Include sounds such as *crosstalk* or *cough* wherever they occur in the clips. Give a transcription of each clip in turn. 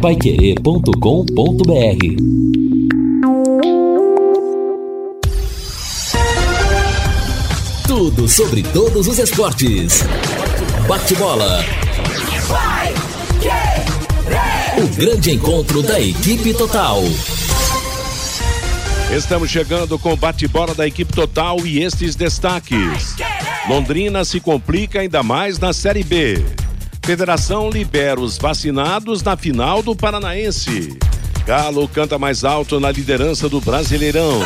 Paiquerê.com.br Tudo sobre todos os esportes. Bate-bola. O grande encontro da equipe total. Estamos chegando com o bate-bola da equipe total e estes destaques. Londrina se complica ainda mais na Série B. Federação libera os vacinados na final do Paranaense. Galo canta mais alto na liderança do Brasileirão.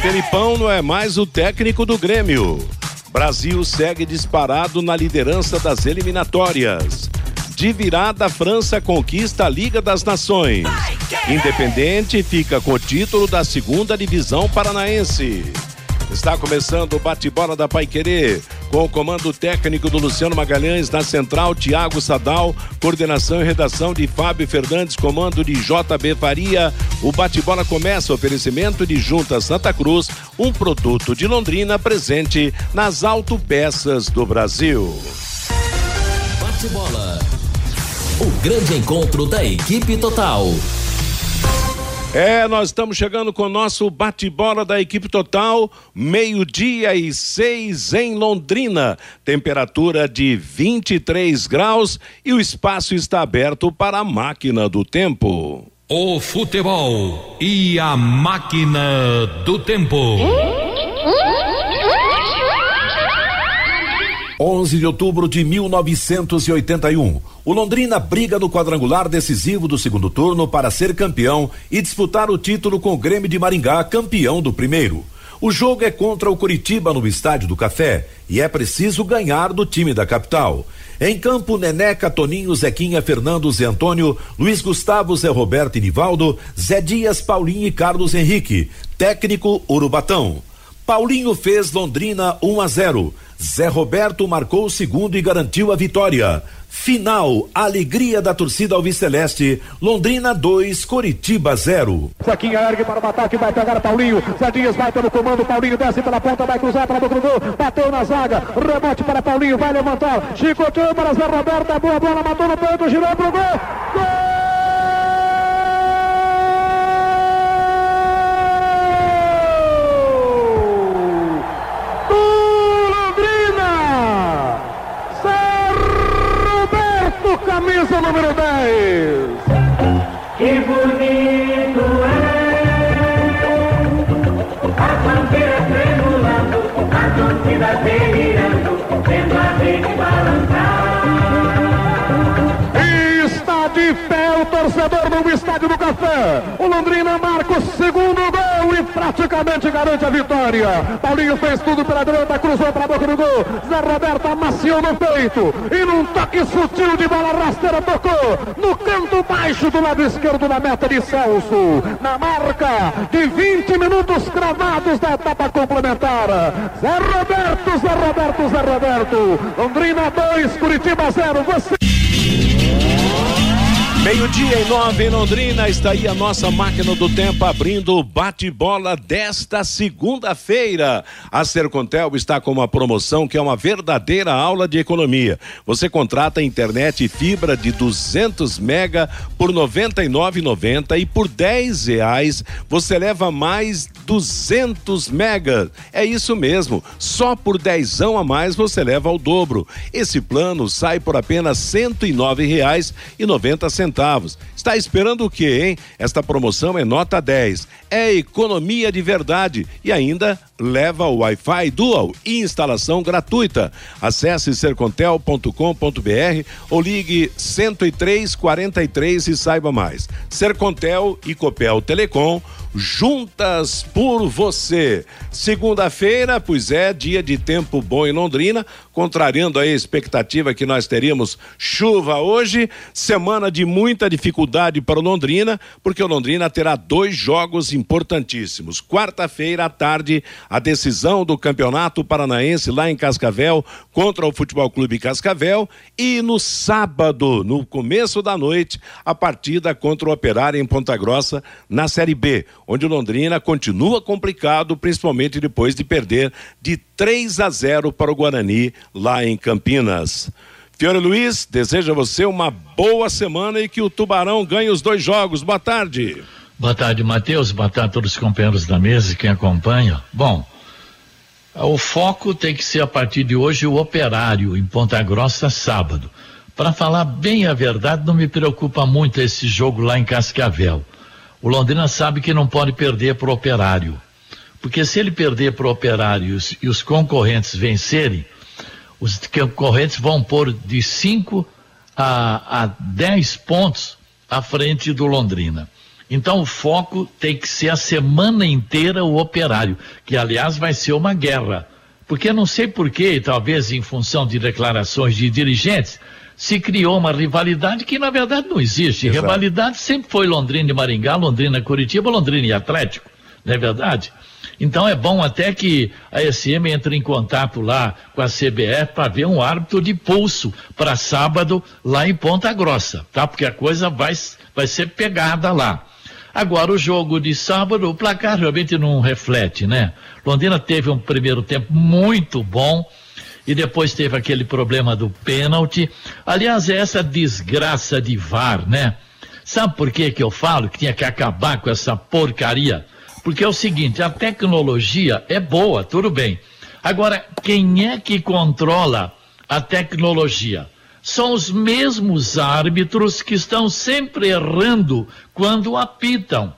Felipão não é mais o técnico do Grêmio. Brasil segue disparado na liderança das eliminatórias. De virada, a França conquista a Liga das Nações. Independente fica com o título da segunda divisão paranaense. Está começando o bate-bola da Paiquerê, com o comando técnico do Luciano Magalhães, na central, Tiago Sadal, coordenação e redação de Fábio Fernandes, comando de JB Faria. O bate-bola começa oferecimento de Junta Santa Cruz, um produto de Londrina presente nas autopeças do Brasil. Bate-bola. O grande encontro da equipe total. É, nós estamos chegando com o nosso bate-bola da equipe total, meio-dia e seis em Londrina. Temperatura de 23 graus e o espaço está aberto para a máquina do tempo. O futebol e a máquina do tempo. 11 de outubro de 1981. O Londrina briga no quadrangular decisivo do segundo turno para ser campeão e disputar o título com o Grêmio de Maringá, campeão do primeiro. O jogo é contra o Curitiba no Estádio do Café e é preciso ganhar do time da capital. Em campo, Neneca, Toninho, Zequinha, Fernando, Zé Antônio, Luiz Gustavo, Zé Roberto e Nivaldo, Zé Dias, Paulinho e Carlos Henrique. Técnico Urubatão. Paulinho fez Londrina 1 a 0. Zé Roberto marcou o segundo e garantiu a vitória. Final, alegria da torcida alviceleste. Londrina 2, Coritiba 0. Zequinha ergue para o ataque, vai pegar Paulinho. Zé Dias vai pelo comando, Paulinho desce pela ponta, vai cruzar para o gol. Bateu na zaga, rebote para Paulinho, vai levantar. Chicoteou para Zé Roberto, boa bola, matou no peito, girou pro gol. Gol! Número 10. Que bonito é a bandeira tremulando, a torcida delirando, vendo a gente balançar. Está de pé o torcedor no estádio do Café. O Londrina marca o segundo e praticamente garante a vitória. Paulinho fez tudo pela direita, cruzou para a boca do gol. Zé Roberto amaciou no peito e num toque sutil de bola rasteira tocou no canto baixo do lado esquerdo da meta de Celso. Na marca de 20 minutos cravados da etapa complementar. Zé Roberto, Zé Roberto, Zé Roberto. Londrina 2, Curitiba 0. Você Meio-dia e nove em Londrina, está aí a nossa máquina do tempo abrindo o bate-bola desta segunda-feira. A Sercontel está com uma promoção que é uma verdadeira aula de economia. Você contrata internet e fibra de 200 mega por R$ 99,90 e por 10 reais você leva mais 200 megas. É isso mesmo, só por dezão a mais você leva o dobro. Esse plano sai por apenas R$ 109,90 centavos. Está esperando o quê, hein? Esta promoção é nota 10. É economia de verdade e ainda leva o Wi-Fi Dual e instalação gratuita. Acesse sercontel.com.br ou ligue 10343 e saiba mais. Sercontel e Copel Telecom juntas por você. Segunda-feira, pois é, dia de tempo bom em Londrina, contrariando a expectativa que nós teríamos chuva hoje, semana de muita dificuldade para o Londrina, porque o Londrina terá dois jogos importantíssimos. Quarta-feira à tarde, a decisão do Campeonato Paranaense lá em Cascavel contra o Futebol Clube Cascavel e no sábado, no começo da noite, a partida contra o Operário em Ponta Grossa na Série B, onde o Londrina continua complicado, principalmente depois de perder de 3 a 0 para o Guarani lá em Campinas. Fiore Luiz, deseja você uma boa semana e que o Tubarão ganhe os dois jogos. Boa tarde. Boa tarde, Matheus. Boa tarde a todos os companheiros da mesa e quem acompanha. Bom, o foco tem que ser a partir de hoje o operário em Ponta Grossa sábado. Para falar bem a verdade, não me preocupa muito esse jogo lá em Cascavel. O Londrina sabe que não pode perder para o operário. Porque se ele perder para o operário e os, e os concorrentes vencerem, os concorrentes vão pôr de 5 a, a 10 pontos à frente do Londrina. Então o foco tem que ser a semana inteira o operário, que aliás vai ser uma guerra. Porque não sei porquê, talvez em função de declarações de dirigentes, se criou uma rivalidade que na verdade não existe. Exato. Rivalidade sempre foi Londrina e Maringá, Londrina e Curitiba, Londrina e Atlético, não é verdade? Então é bom até que a SM entre em contato lá com a CBF para ver um árbitro de pulso para sábado lá em Ponta Grossa, tá? Porque a coisa vai, vai ser pegada lá. Agora, o jogo de sábado, o placar realmente não reflete, né? Londrina teve um primeiro tempo muito bom e depois teve aquele problema do pênalti. Aliás, é essa desgraça de VAR, né? Sabe por que que eu falo que tinha que acabar com essa porcaria? Porque é o seguinte, a tecnologia é boa, tudo bem. Agora, quem é que controla a tecnologia? São os mesmos árbitros que estão sempre errando quando apitam.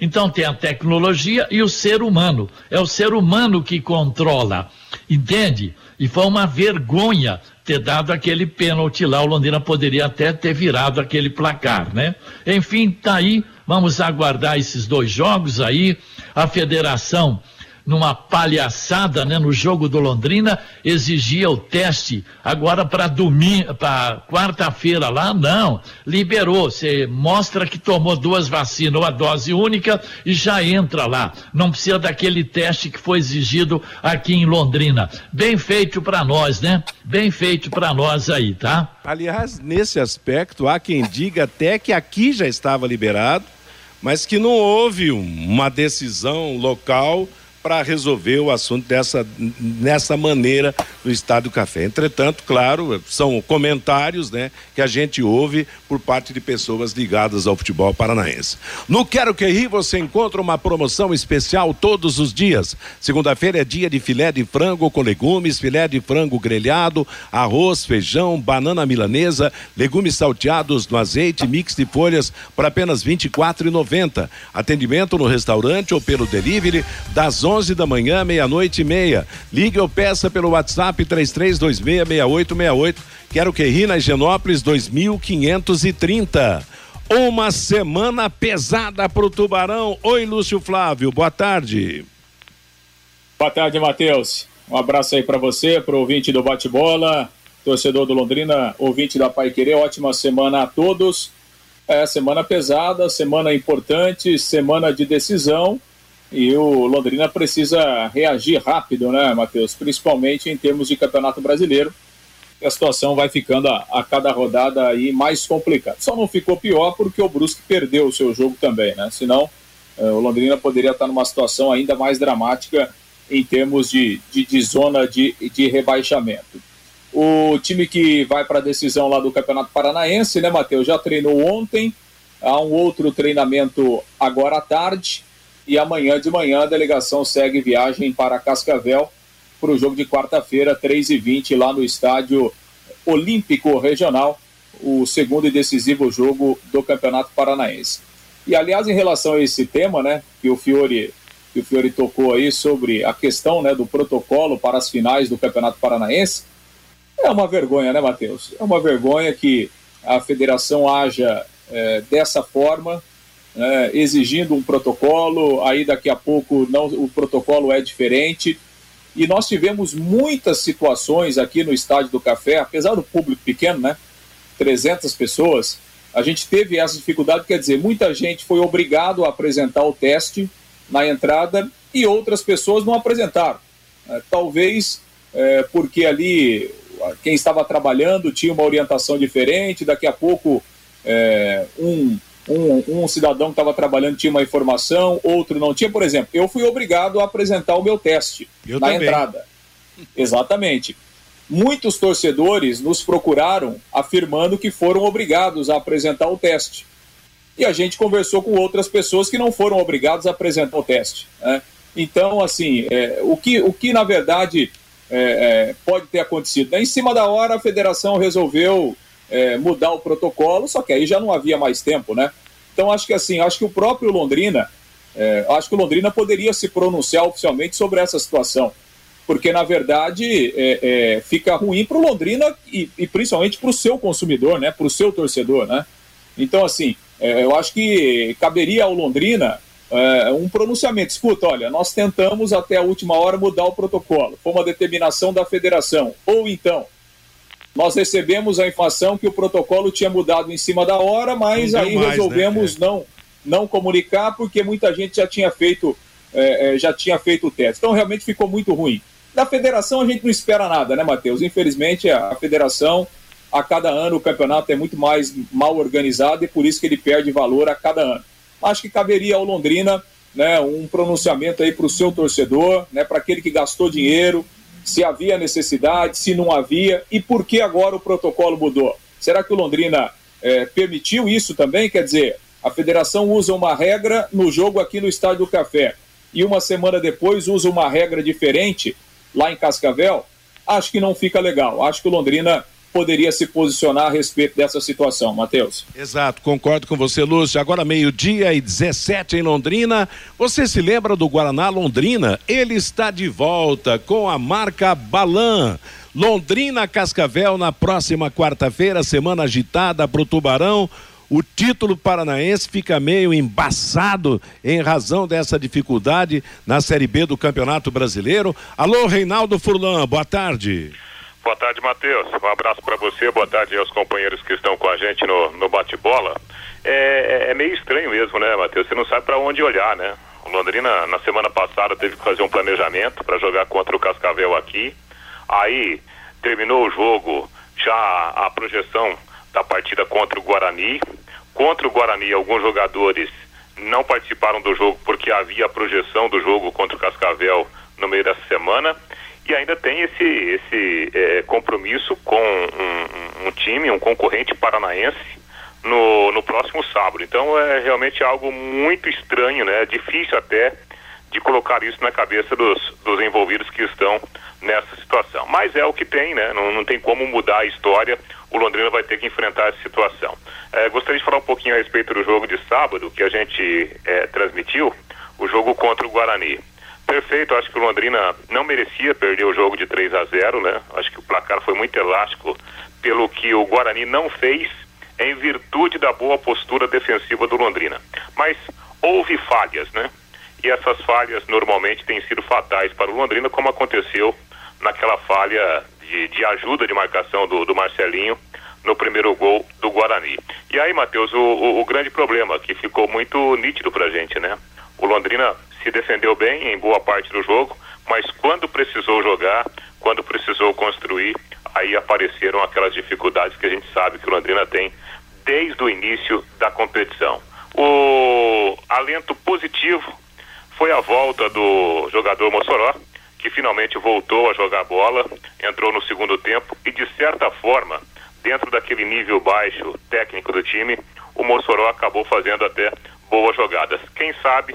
Então tem a tecnologia e o ser humano. É o ser humano que controla. Entende? E foi uma vergonha ter dado aquele pênalti lá. O Londrina poderia até ter virado aquele placar, né? Enfim, tá aí Vamos aguardar esses dois jogos aí. A federação, numa palhaçada, né, no jogo do Londrina, exigia o teste agora para domingo, para quarta-feira lá, não. Liberou, você mostra que tomou duas vacinas, uma dose única e já entra lá. Não precisa daquele teste que foi exigido aqui em Londrina. Bem feito para nós, né? Bem feito para nós aí, tá? Aliás, nesse aspecto, há quem diga até que aqui já estava liberado mas que não houve uma decisão local para resolver o assunto dessa, nessa maneira no Estádio Café. Entretanto, claro, são comentários né, que a gente ouve por parte de pessoas ligadas ao futebol paranaense. No Quero Que Ri você encontra uma promoção especial todos os dias. Segunda-feira é dia de filé de frango com legumes, filé de frango grelhado, arroz, feijão, banana milanesa, legumes salteados no azeite, mix de folhas por apenas R$ 24,90. Atendimento no restaurante ou pelo delivery das 11 11 da manhã, meia-noite e meia. Ligue ou peça pelo WhatsApp 33266868. Quero que ri na Higienópolis 2530. Uma semana pesada para o Tubarão. Oi, Lúcio Flávio, boa tarde. Boa tarde, Matheus. Um abraço aí para você, para o ouvinte do Bate-Bola, torcedor do Londrina, ouvinte da Pai Querer. Ótima semana a todos. É, semana pesada, semana importante, semana de decisão. E o Londrina precisa reagir rápido, né, Matheus? Principalmente em termos de campeonato brasileiro. a situação vai ficando a, a, cada rodada aí mais complicada. Só não ficou pior porque o Brusque perdeu o seu jogo também, né? Senão eh, o Londrina poderia estar numa situação ainda mais dramática em termos de, de, de zona de, de rebaixamento. O time que vai para a decisão lá do Campeonato Paranaense, né, Matheus? Já treinou ontem, há um outro treinamento agora à tarde e amanhã de manhã a delegação segue viagem para Cascavel para o jogo de quarta-feira, 3h20, lá no estádio Olímpico Regional, o segundo e decisivo jogo do Campeonato Paranaense. E aliás, em relação a esse tema, né, que o Fiore, que o Fiore tocou aí sobre a questão né, do protocolo para as finais do Campeonato Paranaense, é uma vergonha, né, Matheus? É uma vergonha que a federação haja é, dessa forma, né, exigindo um protocolo, aí daqui a pouco não, o protocolo é diferente. E nós tivemos muitas situações aqui no Estádio do Café, apesar do público pequeno, né? 300 pessoas, a gente teve essa dificuldade, quer dizer, muita gente foi obrigado a apresentar o teste na entrada e outras pessoas não apresentaram. É, talvez é, porque ali quem estava trabalhando tinha uma orientação diferente, daqui a pouco é, um um, um cidadão que estava trabalhando tinha uma informação, outro não tinha. Por exemplo, eu fui obrigado a apresentar o meu teste eu na também. entrada. *laughs* Exatamente. muitos torcedores nos procuraram afirmando que foram obrigados a apresentar o teste. E a gente conversou com outras pessoas que não foram obrigados a apresentar o teste. Né? Então, assim, é, o, que, o que na verdade é, é, pode ter acontecido? Em cima da hora, a federação resolveu é, mudar o protocolo, só que aí já não havia mais tempo, né? Então, acho que assim, acho que o próprio Londrina, é, acho que o Londrina poderia se pronunciar oficialmente sobre essa situação porque na verdade é, é, fica ruim para o Londrina e, e principalmente para o seu consumidor, né, para o seu torcedor, né. Então assim, é, eu acho que caberia ao Londrina é, um pronunciamento. Escuta, olha, nós tentamos até a última hora mudar o protocolo, foi uma determinação da federação. Ou então, nós recebemos a informação que o protocolo tinha mudado em cima da hora, mas aí mais, né? resolvemos né? não não comunicar porque muita gente já tinha feito é, é, já tinha feito o teste. Então realmente ficou muito ruim. Da federação a gente não espera nada, né, Matheus? Infelizmente, a federação, a cada ano, o campeonato é muito mais mal organizado e por isso que ele perde valor a cada ano. Acho que caberia ao Londrina né, um pronunciamento aí para o seu torcedor, né, para aquele que gastou dinheiro, se havia necessidade, se não havia e por que agora o protocolo mudou. Será que o Londrina é, permitiu isso também? Quer dizer, a federação usa uma regra no jogo aqui no Estádio do Café e uma semana depois usa uma regra diferente lá em Cascavel, acho que não fica legal. Acho que o Londrina poderia se posicionar a respeito dessa situação, Matheus. Exato, concordo com você, Lúcio. Agora meio-dia e 17 em Londrina. Você se lembra do Guaraná Londrina? Ele está de volta com a marca Balan. Londrina Cascavel na próxima quarta-feira, semana agitada para o Tubarão o título paranaense fica meio embaçado em razão dessa dificuldade na Série B do Campeonato Brasileiro. Alô, Reinaldo Furlan, boa tarde. Boa tarde, Matheus. Um abraço para você, boa tarde aos companheiros que estão com a gente no, no bate-bola. É, é, meio estranho mesmo, né, Matheus? Você não sabe para onde olhar, né? O Londrina, na semana passada, teve que fazer um planejamento para jogar contra o Cascavel aqui. Aí, terminou o jogo, já a projeção da partida contra o Guarani. Contra o Guarani, alguns jogadores não participaram do jogo porque havia a projeção do jogo contra o Cascavel no meio dessa semana. E ainda tem esse, esse é, compromisso com um, um, time, um concorrente paranaense no, no próximo sábado. Então é realmente algo muito estranho, né? É difícil até de colocar isso na cabeça dos, dos envolvidos que estão nessa situação. Mas é o que tem, né? Não, não tem como mudar a história o Londrina vai ter que enfrentar essa situação. É, gostaria de falar um pouquinho a respeito do jogo de sábado que a gente é, transmitiu, o jogo contra o Guarani. Perfeito, acho que o Londrina não merecia perder o jogo de 3 a 0, né? Acho que o placar foi muito elástico pelo que o Guarani não fez em virtude da boa postura defensiva do Londrina. Mas houve falhas, né? E essas falhas normalmente têm sido fatais para o Londrina, como aconteceu naquela falha de, de ajuda de marcação do, do, Marcelinho no primeiro gol do Guarani. E aí, Matheus, o, o, o, grande problema que ficou muito nítido pra gente, né? O Londrina se defendeu bem em boa parte do jogo, mas quando precisou jogar, quando precisou construir, aí apareceram aquelas dificuldades que a gente sabe que o Londrina tem desde o início da competição. O alento positivo foi a volta do jogador Mossoró, que finalmente voltou a jogar bola, entrou no segundo tempo e, de certa forma, dentro daquele nível baixo técnico do time, o Mossoró acabou fazendo até boas jogadas. Quem sabe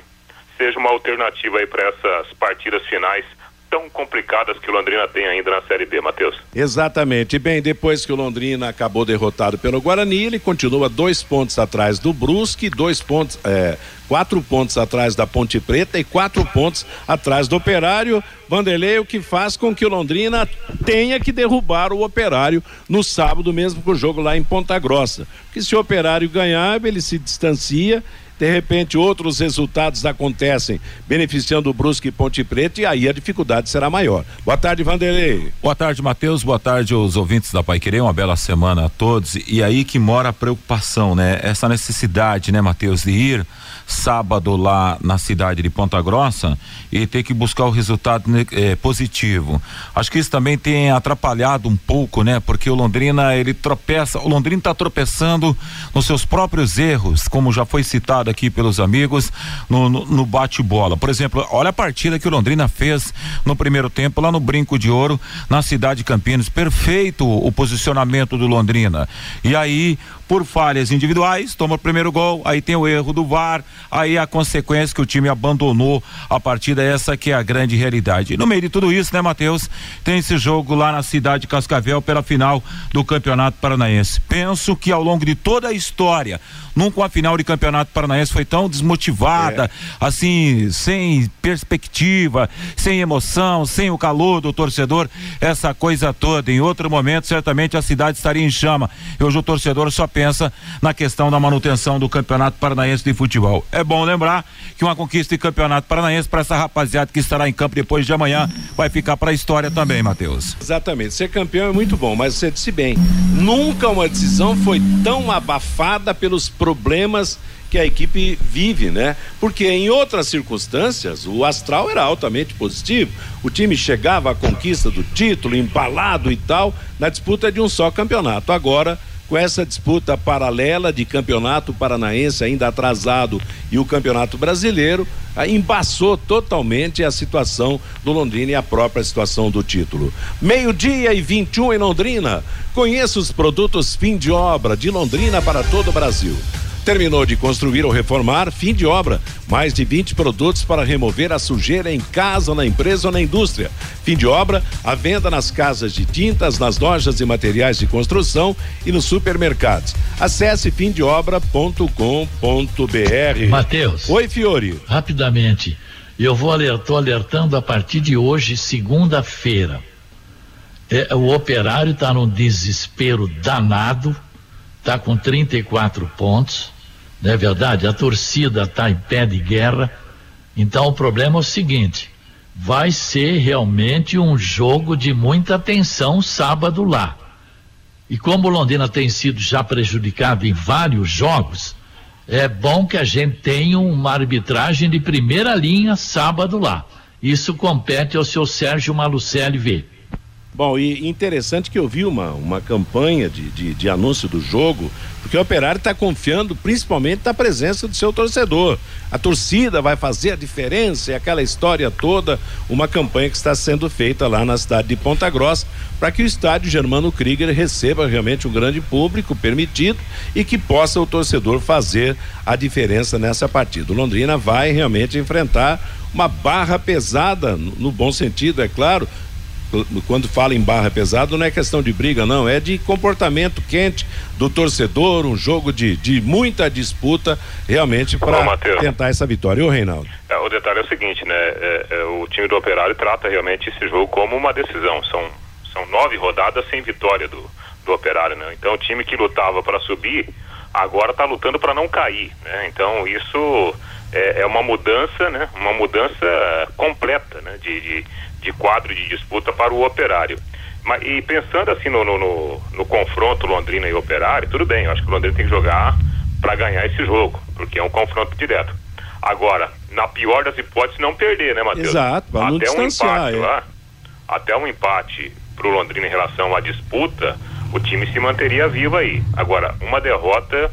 seja uma alternativa aí para essas partidas finais tão complicadas que o Londrina tem ainda na Série B, Matheus. Exatamente. Bem, depois que o Londrina acabou derrotado pelo Guarani, ele continua dois pontos atrás do Brusque, dois pontos, é, quatro pontos atrás da Ponte Preta e quatro pontos atrás do Operário. Vanderlei, o que faz com que o Londrina tenha que derrubar o Operário no sábado mesmo com o jogo lá em Ponta Grossa. Porque se o Operário ganhar, ele se distancia de repente outros resultados acontecem beneficiando o Brusque e Ponte Preta e aí a dificuldade será maior. Boa tarde, Vanderlei. Boa tarde, Matheus. Boa tarde aos ouvintes da Pai Querer. Uma bela semana a todos. E aí que mora a preocupação, né? Essa necessidade, né, Matheus, de ir sábado lá na cidade de Ponta Grossa e ter que buscar o resultado eh, positivo. Acho que isso também tem atrapalhado um pouco, né? Porque o Londrina ele tropeça, o Londrina está tropeçando nos seus próprios erros, como já foi citado aqui pelos amigos no, no, no bate-bola. Por exemplo, olha a partida que o Londrina fez no primeiro tempo lá no Brinco de Ouro, na cidade de Campinas. Perfeito o posicionamento do Londrina. E aí por falhas individuais, toma o primeiro gol, aí tem o erro do VAR, aí a consequência que o time abandonou a partida, essa que é a grande realidade. E no meio de tudo isso, né, Matheus, tem esse jogo lá na cidade de Cascavel pela final do Campeonato Paranaense. Penso que ao longo de toda a história, nunca a final de Campeonato Paranaense foi tão desmotivada, é. assim, sem perspectiva, sem emoção, sem o calor do torcedor, essa coisa toda. Em outro momento, certamente a cidade estaria em chama. Hoje o torcedor só pensa pensa na questão da manutenção do Campeonato Paranaense de Futebol. É bom lembrar que uma conquista de Campeonato Paranaense para essa rapaziada que estará em campo depois de amanhã vai ficar para a história também, Matheus. Exatamente. Ser campeão é muito bom, mas você disse bem, nunca uma decisão foi tão abafada pelos problemas que a equipe vive, né? Porque em outras circunstâncias o astral era altamente positivo. O time chegava à conquista do título, embalado e tal, na disputa de um só campeonato. Agora com essa disputa paralela de campeonato paranaense ainda atrasado e o campeonato brasileiro, embaçou totalmente a situação do Londrina e a própria situação do título. Meio-dia e 21 em Londrina. Conheça os produtos fim de obra de Londrina para todo o Brasil. Terminou de construir ou reformar, fim de obra. Mais de 20 produtos para remover a sujeira em casa, na empresa ou na indústria. Fim de obra, a venda nas casas de tintas, nas lojas e materiais de construção e nos supermercados. Acesse fimdeobra.com.br. Mateus. Oi, Fiore. Rapidamente. Eu vou alertar, alertando a partir de hoje, segunda-feira. É, o operário está num desespero danado está com 34 pontos, não é verdade? A torcida está em pé de guerra. Então o problema é o seguinte: vai ser realmente um jogo de muita tensão sábado lá. E como Londrina tem sido já prejudicado em vários jogos, é bom que a gente tenha uma arbitragem de primeira linha sábado lá. Isso compete ao seu Sérgio Malucelli ver. Bom, e interessante que eu vi uma, uma campanha de, de, de anúncio do jogo, porque o operário está confiando principalmente na presença do seu torcedor. A torcida vai fazer a diferença e aquela história toda, uma campanha que está sendo feita lá na cidade de Ponta Grossa, para que o estádio Germano Krieger receba realmente um grande público permitido e que possa o torcedor fazer a diferença nessa partida. O Londrina vai realmente enfrentar uma barra pesada, no bom sentido, é claro, quando fala em barra pesada, não é questão de briga, não, é de comportamento quente do torcedor, um jogo de, de muita disputa, realmente, para tentar essa vitória. E o Reinaldo? É, o detalhe é o seguinte, né? É, é, o time do Operário trata realmente esse jogo como uma decisão. São, são nove rodadas sem vitória do, do Operário, né? Então, o time que lutava para subir, agora está lutando para não cair, né? Então, isso é, é, uma mudança, né? Uma mudança completa, né? de, de de quadro de disputa para o operário. Mas, e pensando assim no, no, no, no confronto Londrina e Operário, tudo bem, eu acho que o Londrina tem que jogar para ganhar esse jogo, porque é um confronto direto. Agora, na pior das hipóteses, não perder, né, Matheus? Exato, não até um empate é. lá, até um empate para o Londrina em relação à disputa, o time se manteria vivo aí. Agora, uma derrota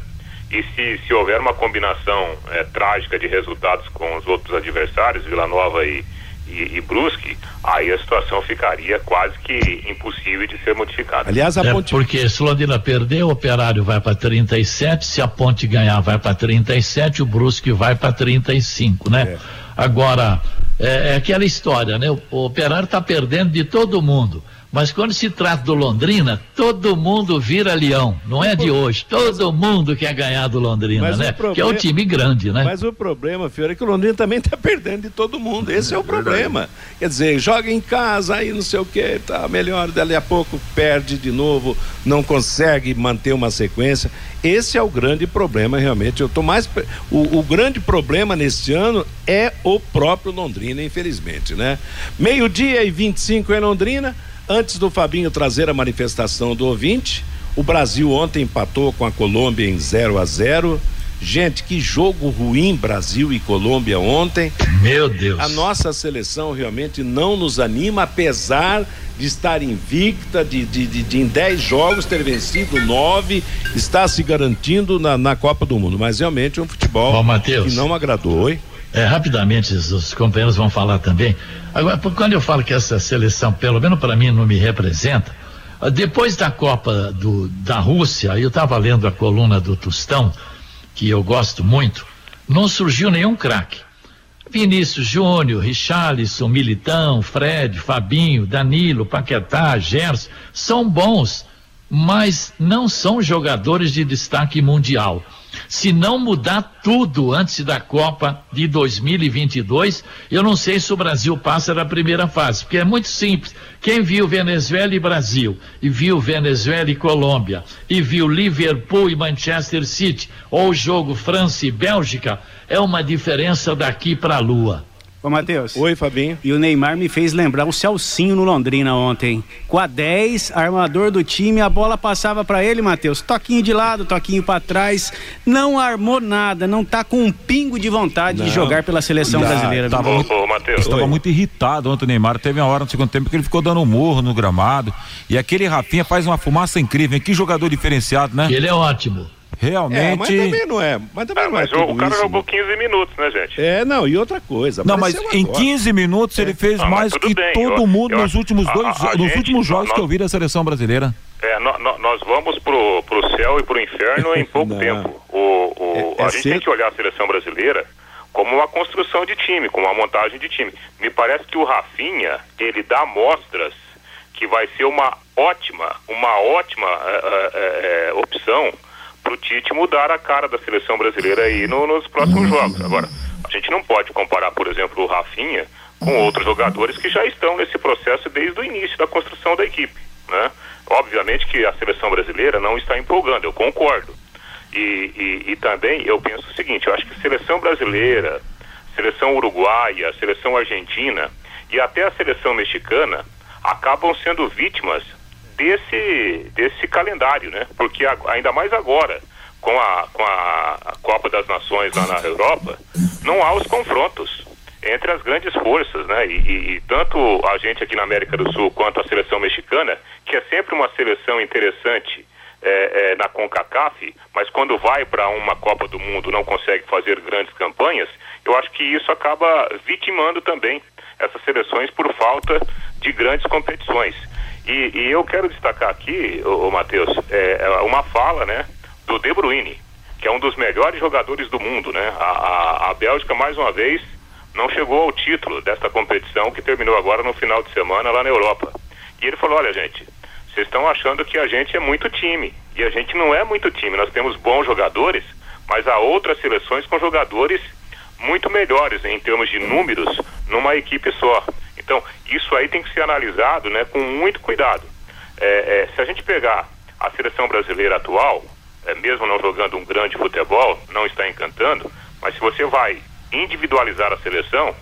e se, se houver uma combinação é, trágica de resultados com os outros adversários, Vila Nova e, e, e, Brusque, aí a situação ficaria quase que impossível de ser modificada. Aliás, a é ponte... Porque se Londrina perder, o Operário vai para 37, se a Ponte ganhar, vai para 37, o Brusque vai para 35, né? É. Agora, é, é, aquela história, né? O, o Operário está perdendo de todo mundo. Mas quando se trata do Londrina, todo mundo vira leão. Não é de hoje. Todo mundo quer ganhar do Londrina, né? Problema, que é um time grande, né? Mas o problema, Fiore, é que o Londrina também está perdendo de todo mundo. Esse é, é o problema. Quer dizer, joga em casa, aí não sei o que, tá melhor, dali a pouco perde de novo, não consegue manter uma sequência. Esse é o grande problema, realmente. Eu tô mais. O, o grande problema neste ano é o próprio Londrina, infelizmente, né? Meio-dia e 25 em Londrina. Antes do Fabinho trazer a manifestação do ouvinte, o Brasil ontem empatou com a Colômbia em 0 a 0 Gente, que jogo ruim Brasil e Colômbia ontem. Meu Deus. A nossa seleção realmente não nos anima, apesar de estar invicta, de, de, de, de em 10 jogos ter vencido nove, está se garantindo na, na Copa do Mundo. Mas realmente é um futebol Bom, que não agradou, hein? É, rapidamente, os- os companheiros vão falar também. Agora, quando eu falo que essa seleção, pelo menos para mim, não me representa, depois da Copa do, da Rússia, eu estava lendo a coluna do Tostão, que eu gosto muito, não surgiu nenhum craque. Vinícius Júnior, Richarlison, Militão, Fred, Fabinho, Danilo, Paquetá, Gerson, são bons, mas não são jogadores de destaque mundial. Se não mudar tudo antes da Copa de 2022, eu não sei se o Brasil passa da primeira fase, porque é muito simples. Quem viu Venezuela e Brasil, e viu Venezuela e Colômbia, e viu Liverpool e Manchester City, ou o jogo França e Bélgica, é uma diferença daqui para a Lua. Ô, Matheus. Oi, Fabinho. E o Neymar me fez lembrar o Celcinho no Londrina ontem. Com a 10, armador do time, a bola passava pra ele, Matheus. Toquinho de lado, toquinho pra trás. Não armou nada, não tá com um pingo de vontade de Não. jogar pela seleção Tá, brasileira. tava muito- Ô, Matheus. Estava muito irritado ontem o Neymar. Teve uma hora no segundo tempo que ele ficou dando um murro no gramado. E aquele Rafinha faz uma fumaça incrível. hein? Que jogador diferenciado, né? Ele é ótimo. Realmente. É, mas também não é. Mas também não é Mas o, tudo o cara isso, jogou 15 minutos, né, gente? É, não, e outra coisa. Não, mas em agora. 15 minutos ele fez Não, mas mais que bem, todo eu- mundo eu nos últimos a- dois, a- a nos gente- últimos jogos nós- que eu vi da seleção brasileira. É, nó- nó- nós vamos pro, pro céu e pro inferno em pouco *laughs* Não. tempo. O, o- É- é a gente tem cedo. que olhar a seleção brasileira como uma construção de time, como uma montagem de time. Me parece que o Rafinha, ele dá mostras que vai ser uma ótima, uma ótima eh, eh, opção para o Tite mudar a cara da seleção brasileira aí no- nos próximos jogos. Agora, a gente não pode comparar, por exemplo, o Rafinha com outros jogadores que já estão nesse processo desde o início da construção da equipe, né? Obviamente que a seleção brasileira não está empolgando, eu concordo. E, e, e também eu penso o seguinte, eu acho que seleção brasileira, seleção uruguaia, seleção argentina e até a seleção mexicana acabam sendo vítimas desse, desse calendário, né? Porque a- ainda mais agora, com a, com a Copa das Nações lá na Europa, não há os confrontos entre as grandes forças, né? E, e- e tanto a gente aqui na América do Sul quanto a seleção mexicana, que é sempre uma seleção interessante é, é, na CONCACAF, mas quando vai para uma Copa do Mundo não consegue fazer grandes campanhas, eu acho que isso acaba vitimando também essas seleções por falta de grandes competições. E, e eu quero destacar aqui, ô, ô Matheus, é, é uma fala, né, do De Bruyne, que é um dos melhores jogadores do mundo, né? A, a, a Bélgica, mais uma vez, não chegou ao título desta competição que terminou agora no final de semana lá na Europa. E ele falou, olha gente, vocês estão achando que a gente é muito time. E a gente não é muito time. Nós temos bons jogadores, mas há outras seleções com jogadores muito melhores em termos de números numa equipe só. Então, isso aí tem que ser analisado né, com muito cuidado. É, é, se a gente pegar a seleção brasileira atual, é, mesmo não jogando um grande futebol, não está encantando, mas se você vai individualizar a seleção,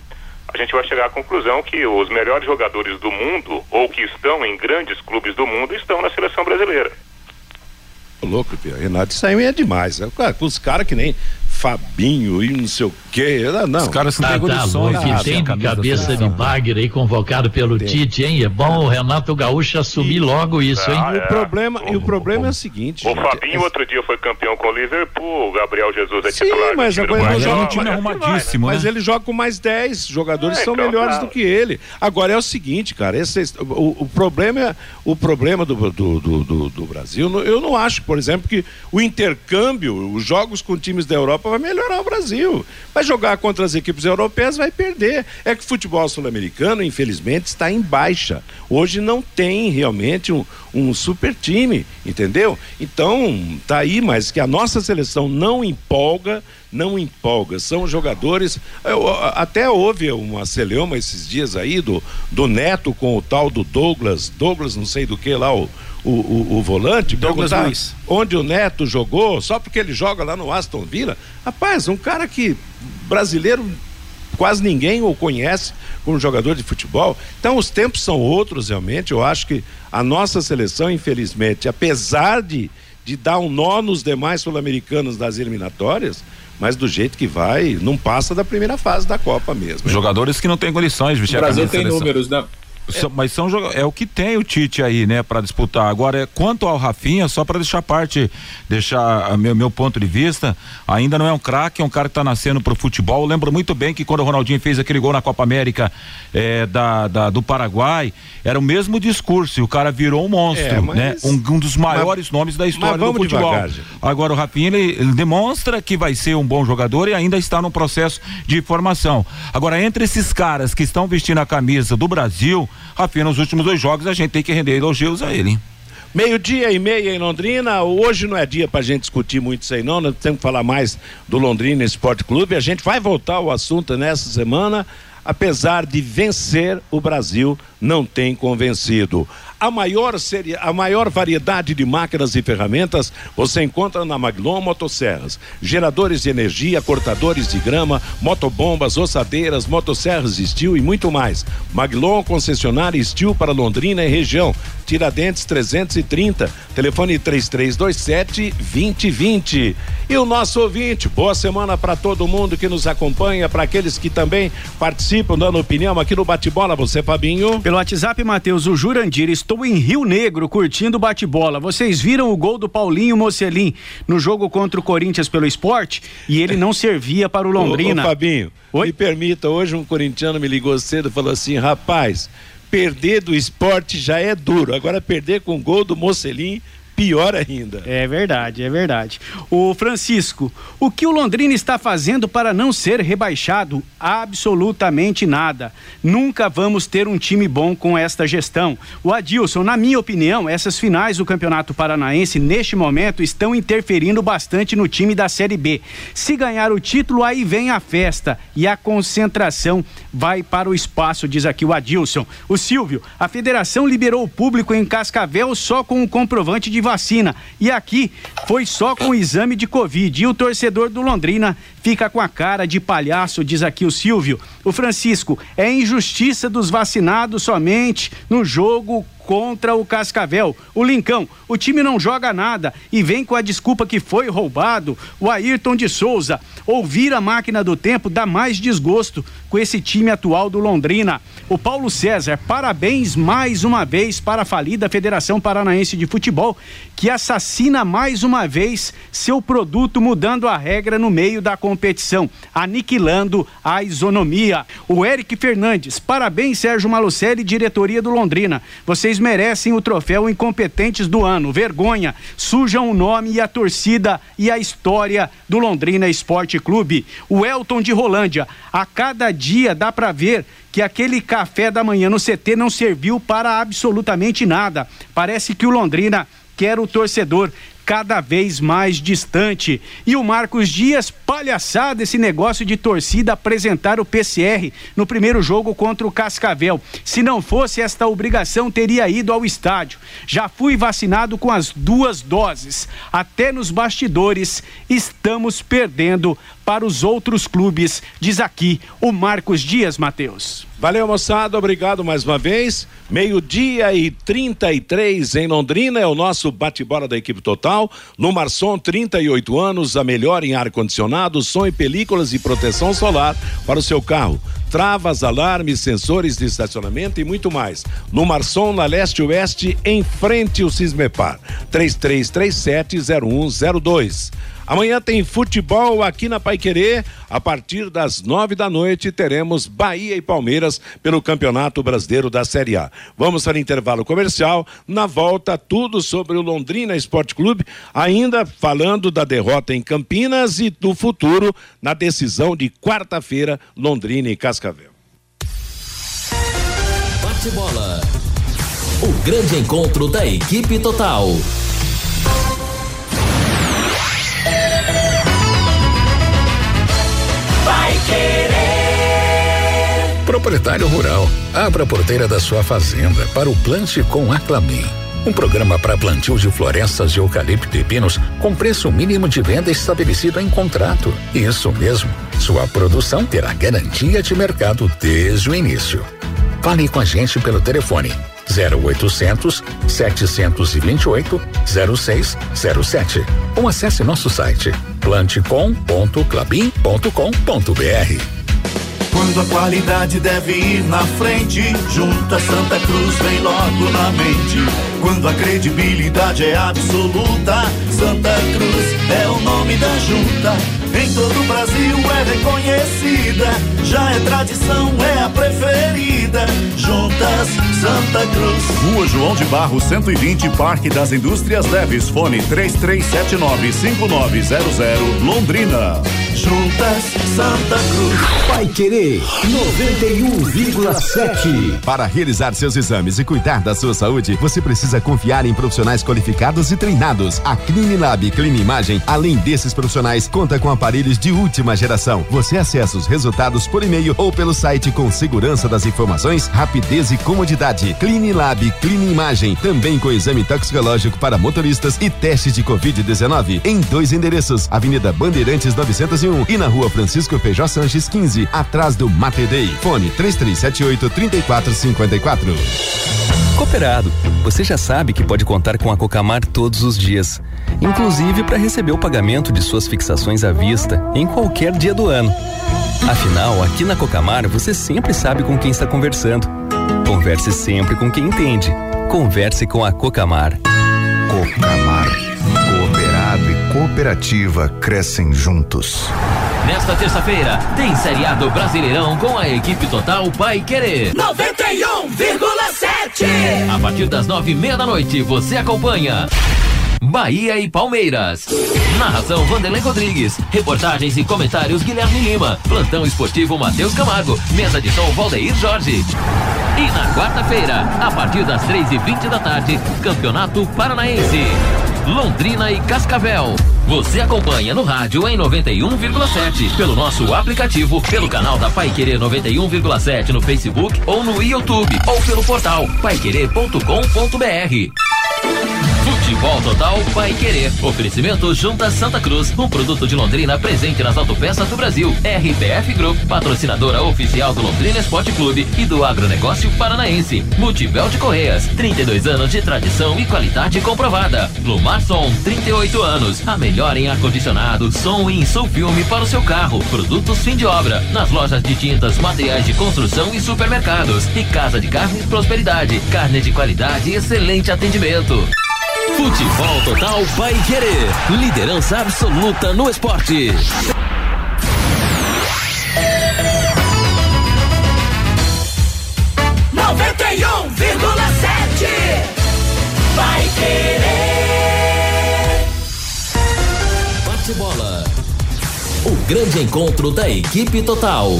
a gente vai chegar à conclusão que os melhores jogadores do mundo, ou que estão em grandes clubes do mundo, estão na seleção brasileira. Louco, Pio, Renato, isso aí é demais. né? Os caras que nem Fabinho e não sei o quê. Não, Os caras se Tá, tá de sonho. louco, e tem cabeça de bagre aí convocado pelo Tite, hein? É bom o Renato Gaúcho assumir logo isso, hein? Ah, E é. o problema, e o problema é o seguinte. O gente, Fabinho é- outro dia foi campeão com o Liverpool, o Gabriel Jesus é Sim, titular mas do ele Mas é joga um time mas né? arrumadíssimo, Mas né? ele joga com mais 10 jogadores É, que são então, melhores tá. do que ele. Agora é o seguinte, cara, esse, o, o problema é o problema do, do, do, do- do Brasil. Eu não acho, por exemplo, que o intercâmbio, os jogos com times da Europa vai melhorar o Brasil. Vai jogar contra as equipes europeias, vai perder. É que o futebol sul-americano, infelizmente, está em baixa. Hoje não tem realmente um, um super time, entendeu? Então, tá aí, mas que a nossa seleção não empolga, não empolga. São jogadores. eu, até houve uma celeuma esses dias aí do, do Neto com o tal do Douglas, Douglas não sei do que lá, o, o, o, o volante. Douglas perguntar Luiz. Onde o Neto jogou, só porque ele joga lá no Aston Villa. Rapaz, um cara que brasileiro quase ninguém o conhece como jogador de futebol. Então os tempos são outros realmente. Eu acho que a nossa seleção, infelizmente, apesar de, de dar um nó nos demais sul-americanos das eliminatórias, mas do jeito que vai, não passa da primeira fase da Copa mesmo. Jogadores que não têm condições de vestir O a Brasil tem números, né? São- Mas são é o que tem o Tite aí, né, para disputar. Agora, é, quanto ao Rafinha, só para deixar parte, deixar a meu, meu ponto de vista, ainda não é um craque, é um cara que tá nascendo pro futebol. Eu lembro muito bem que quando o Ronaldinho fez aquele gol na Copa América eh, da, da- do Paraguai, era o mesmo discurso e o cara virou um monstro, É, mas- né? Um, um dos maiores nomes da história mas do futebol. devagar. Agora o Rafinha ele, ele demonstra que vai ser um bom jogador e ainda está no processo de formação. Agora entre esses caras que estão vestindo a camisa do Brasil, Rafinha nos últimos dois jogos a gente tem que render elogios a ele. Meio-dia e meia em Londrina. Hoje não é dia pra gente discutir muito isso aí, não. Nós temos que falar mais do Londrina Esporte Clube. A gente vai voltar ao assunto nessa semana. Apesar de vencer, o Brasil não tem convencido. A maior, seria, a maior variedade de máquinas e ferramentas você encontra na Maglon Motosserras. Geradores de energia, cortadores de grama, motobombas, ossadeiras, motosserras Steel e muito mais. Maglon concessionária Steel para Londrina e região. Tiradentes 330, telefone 3327 2020. E o nosso ouvinte, boa semana para todo mundo que nos acompanha, para aqueles que também participam dando opinião aqui no Bate-Bola, você Fabinho. Pelo WhatsApp, Matheus, o Jurandir, estou em Rio Negro curtindo bate-bola. Vocês viram o gol do Paulinho Mocelin no jogo contra o Corinthians pelo esporte e ele não servia para o Londrina. *laughs* Ô, ô, Fabinho, me permita, hoje um corintiano me ligou cedo e falou assim, rapaz, perder do esporte já é duro, agora perder com o gol do Mocelin, pior ainda. É verdade, é verdade. O Francisco, o que o Londrina está fazendo para não ser rebaixado? Absolutamente nada. Nunca vamos ter um time bom com esta gestão. O Adilson, na minha opinião, essas finais do Campeonato Paranaense, neste momento, estão interferindo bastante no time da Série B. Se ganhar o título, aí vem a festa e a concentração vai para o espaço, diz aqui o Adilson. O Silvio, a federação liberou o público em Cascavel só com o comprovante de vacina. E aqui foi só com o exame de Covid. E o torcedor do Londrina fica com a cara de palhaço, diz aqui o Silvio. O Francisco, é injustiça dos vacinados somente no jogo contra o Cascavel. O Lincão, o time não joga nada e vem com a desculpa que foi roubado. O Ayrton de Souza, ouvir a máquina do tempo dá mais desgosto com esse time atual do Londrina. O Paulo César, parabéns mais uma vez para a falida Federação Paranaense de Futebol, que assassina mais uma vez seu produto mudando a regra no meio da competição, aniquilando a isonomia. O Eric Fernandes, parabéns Sérgio Malucelli, diretoria do Londrina. Vocês merecem o troféu Incompetentes do Ano. Vergonha, sujam o nome e a torcida e a história do Londrina Esporte Clube. O Elton de Rolândia, a cada dia dá para ver que aquele café da manhã no CT não serviu para absolutamente nada. Parece que o Londrina quer o torcedor cada vez mais distante. E o Marcos Dias, palhaçada esse negócio de torcida apresentar o PCR no primeiro jogo contra o Cascavel. Se não fosse esta obrigação, teria ido ao estádio. Já fui vacinado com as duas doses. Até nos bastidores estamos perdendo para os outros clubes, diz aqui o Marcos Dias, Matheus. Valeu, moçada. Obrigado mais uma vez. Meio-dia e 33 em Londrina é o nosso bate-bola da equipe total. Lumarson, 38 anos, a melhor em ar-condicionado, som e películas e proteção solar para o seu carro. Travas, alarmes, sensores de estacionamento e muito mais. Lumarson, na leste-oeste, em frente ao Cismepar. 3337-0102. Amanhã tem futebol aqui na Paiquerê. A partir das nove da noite teremos Bahia e Palmeiras pelo Campeonato Brasileiro da Série A. Vamos para o intervalo comercial. Na volta, tudo sobre o Londrina Esporte Clube, ainda falando da derrota em Campinas e do futuro na decisão de quarta-feira, Londrina e Cascavel. Bate-bola. O grande encontro da equipe total. Querer. Proprietário rural, abra a porteira da sua fazenda para o Plante com Aclamin. Um programa para plantio de florestas de eucalipto e pinos com preço mínimo de venda estabelecido em contrato. Isso mesmo. Sua produção terá garantia de mercado desde o início. Fale com a gente pelo telefone 0800 728 0607 ou acesse nosso site plantecom.clabin.com.br. Quando a qualidade deve ir na frente, junta Santa Cruz vem logo na mente. Quando a credibilidade é absoluta, Santa Cruz é o nome da junta. Em todo o Brasil é reconhecida, já é tradição, é a preferida. Juntas Santa Cruz. Rua João de Barro 120, Parque das Indústrias Leves, fone 33795900, Londrina. Juntas Santa Cruz. Vai querer 91,7. Para realizar seus exames e cuidar da sua saúde, você precisa confiar em profissionais qualificados e treinados. A Clinilab Imagem, além desses profissionais, conta com aparelhos de última geração. Você acessa os resultados por e-mail ou pelo site com segurança das informações, rapidez e comodidade. Clinilab Imagem, também com exame toxicológico para motoristas e testes de Covid-19. Em dois endereços: Avenida Bandeirantes 901 e na Rua Francisco Feijó Sanches 15, atrás do Matedei. Fone 3378 3454. Cooperado, você já sabe que pode contar com a Cocamar todos os dias, inclusive para receber o pagamento de suas fixações à vista em qualquer dia do ano. Afinal, aqui na Cocamar você sempre sabe com quem está conversando. Converse sempre com quem entende. Converse com a Cocamar. Cocamar. Cooperado e cooperativa crescem juntos. Nesta terça-feira, tem Série A do Brasileirão com a equipe total Pai Querer. 91,7. A partir das nove e meia da noite, você acompanha. Bahia e Palmeiras. Narração Vanderlei Rodrigues. Reportagens e comentários Guilherme Lima. Plantão esportivo Matheus Camargo. Mesa de som Valdeir Jorge. E na quarta-feira, a partir das três e vinte da tarde, Campeonato Paranaense. Londrina e Cascavel. Você acompanha no rádio em 91,7, pelo nosso aplicativo, pelo canal da Pai Querer 91,7 no Facebook ou no YouTube, ou pelo portal paiquerer.com.br. Futebol Total Pai Querer. Oferecimento Junta Santa Cruz, um produto de Londrina presente nas autopeças do Brasil. RPF Group, patrocinadora oficial do Londrina Esporte Clube e do agronegócio paranaense. Multibel de Correias, 32 anos de tradição e qualidade comprovada. Lumar Som, 38 anos. A melhor em ar-condicionado, som e filme para o seu carro. Produtos fim de obra. Nas lojas de tintas, materiais de construção e supermercados. E Casa de Carnes Prosperidade. Carne de qualidade e excelente atendimento. Futebol Total vai querer. Liderança absoluta no esporte. Noventa e um vírgula sete. Vai querer. Bate bola. O grande encontro da equipe total.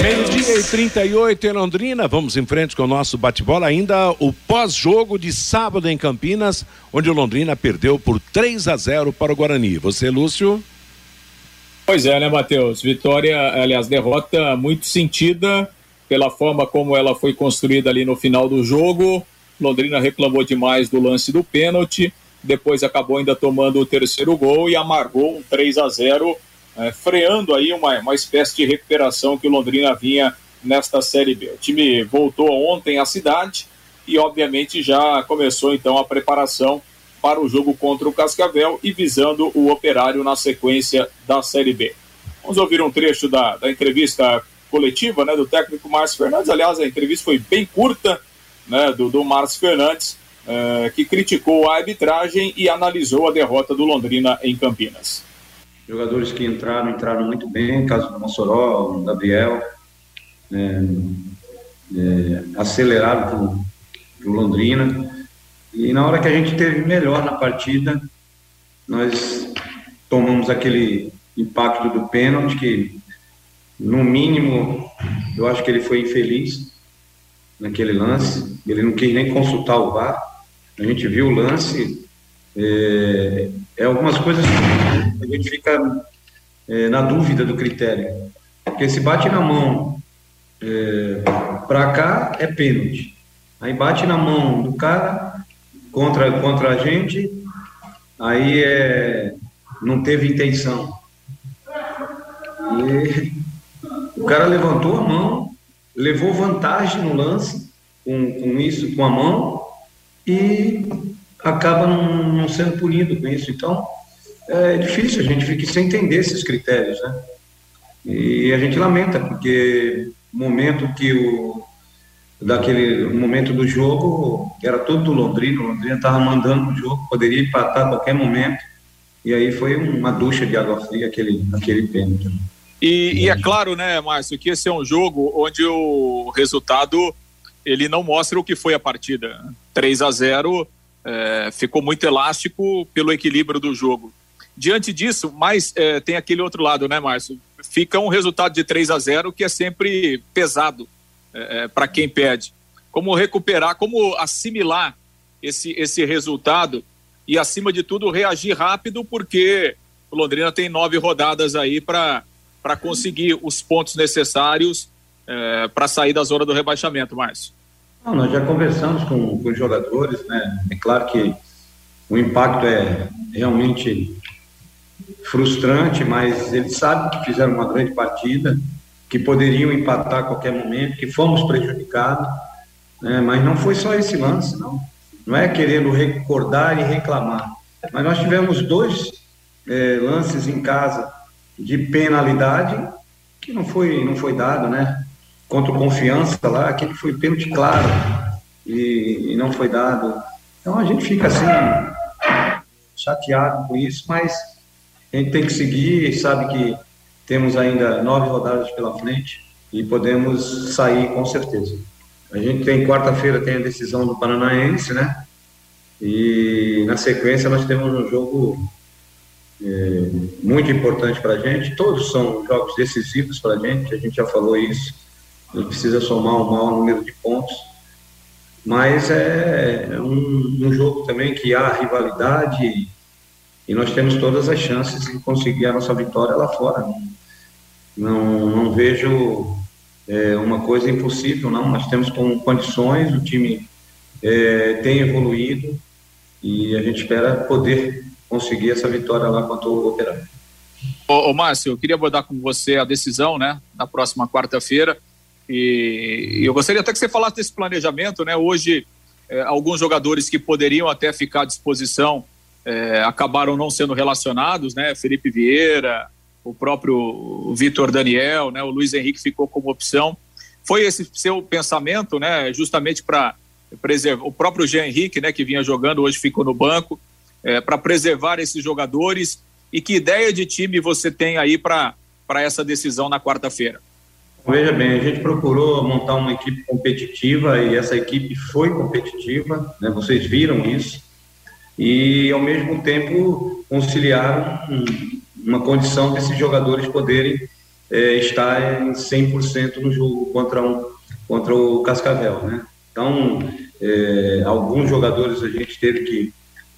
Meio-dia e 38 em Londrina. Vamos em frente com o nosso bate-bola. Ainda o pós-jogo de sábado em Campinas, onde o Londrina perdeu por 3 a 0 para o Guarani. Você, Lúcio? Pois é, né, Matheus? Vitória, aliás, derrota muito sentida pela forma como ela foi construída ali no final do jogo. Londrina reclamou demais do lance do pênalti, depois acabou ainda tomando o terceiro gol e amargou um 3 a 0 é, freando aí uma, uma espécie de recuperação que o Londrina vinha nesta Série B. O time voltou ontem à cidade e, obviamente, já começou então a preparação para o jogo contra o Cascavel e visando o operário na sequência da Série B. Vamos ouvir um trecho da, da entrevista coletiva né, do técnico Márcio Fernandes. Aliás, a entrevista foi bem curta né, do, do Márcio Fernandes, eh, que criticou a arbitragem e analisou a derrota do Londrina em Campinas. Jogadores que entraram, entraram muito bem, caso do Mossoró, o Gabriel, é, é, aceleraram o Londrina. E na hora que a gente teve melhor na partida, nós tomamos aquele impacto do pênalti, que no mínimo eu acho que ele foi infeliz naquele lance. Ele não quis nem consultar o VAR. A gente viu o lance. É, é algumas coisas que a gente fica é, na dúvida do critério. Porque se bate na mão é, para cá é pênalti. Aí bate na mão do cara contra, contra a gente, aí é, não teve intenção. E o cara levantou a mão, levou vantagem no lance com, com isso, com a mão, e acaba não, não sendo punido com isso. Então, é difícil, a gente fica sem entender esses critérios, né? E a gente lamenta, porque o momento que o daquele momento do jogo era todo do Londrina, o Londrina estava mandando o jogo, poderia empatar a qualquer momento, e aí foi uma ducha de água fria aquele, aquele pênalti. E, e, é claro, né, Márcio, que esse é um jogo onde o resultado ele não mostra o que foi a partida. 3 a 0 é, ficou muito elástico pelo equilíbrio do jogo. Diante disso, mas é, tem aquele outro lado, né, Márcio? Fica um resultado de 3 a 0 que é sempre pesado é, é para quem perde. Como recuperar, como assimilar esse, esse resultado e, acima de tudo, reagir rápido, porque o Londrina tem nove rodadas aí para conseguir os pontos necessários é, para sair da zona do rebaixamento, Márcio. Não, nós já conversamos com, com os jogadores, né? É claro que o impacto é realmente frustrante, mas eles sabem que fizeram uma grande partida, que poderiam empatar a qualquer momento, que fomos prejudicados, né? mas não foi só esse lance, não. Não é querendo recordar e reclamar. Mas nós tivemos dois é, lances em casa de penalidade que não foi, não foi dado, né? Contra o Confiança lá, aquele foi pênalti claro e, e não foi dado. Então a gente fica assim, chateado com isso, mas a gente tem que seguir sabe que temos ainda nove rodadas pela frente e podemos sair com certeza. A gente tem quarta-feira tem a decisão do Paranaense, né? E na sequência nós temos um jogo é, muito importante para a gente. Todos são jogos decisivos para a gente. A gente já falou isso. Gente precisa somar um maior número de pontos. Mas é um, um jogo também que há rivalidade e nós temos todas as chances de conseguir a nossa vitória lá fora. Não, não vejo é, uma coisa impossível, não. Nós temos com condições, o time é, tem evoluído e a gente espera poder conseguir essa vitória lá contra o Operário. Ô, ô Márcio, eu queria abordar com você a decisão, né, na próxima quarta-feira. E, eu gostaria até que você falasse desse planejamento, né? Hoje, é, alguns jogadores que poderiam até ficar à disposição é, acabaram não sendo relacionados, né? Felipe Vieira, o próprio Vitor Daniel, né? O Luiz Henrique ficou como opção. Foi esse seu pensamento, né? Justamente para preservar o próprio Jean Henrique, né? Que vinha jogando hoje ficou no banco é, para preservar esses jogadores. E que ideia de time você tem aí para essa decisão na quarta-feira? Veja bem, a gente procurou montar uma equipe competitiva e essa equipe foi competitiva, né? vocês viram isso e, ao mesmo tempo, conciliar uma condição desses jogadores poderem é, estar em 100% no jogo contra, um, contra o Cascavel, né? Então, é, alguns jogadores a gente teve que,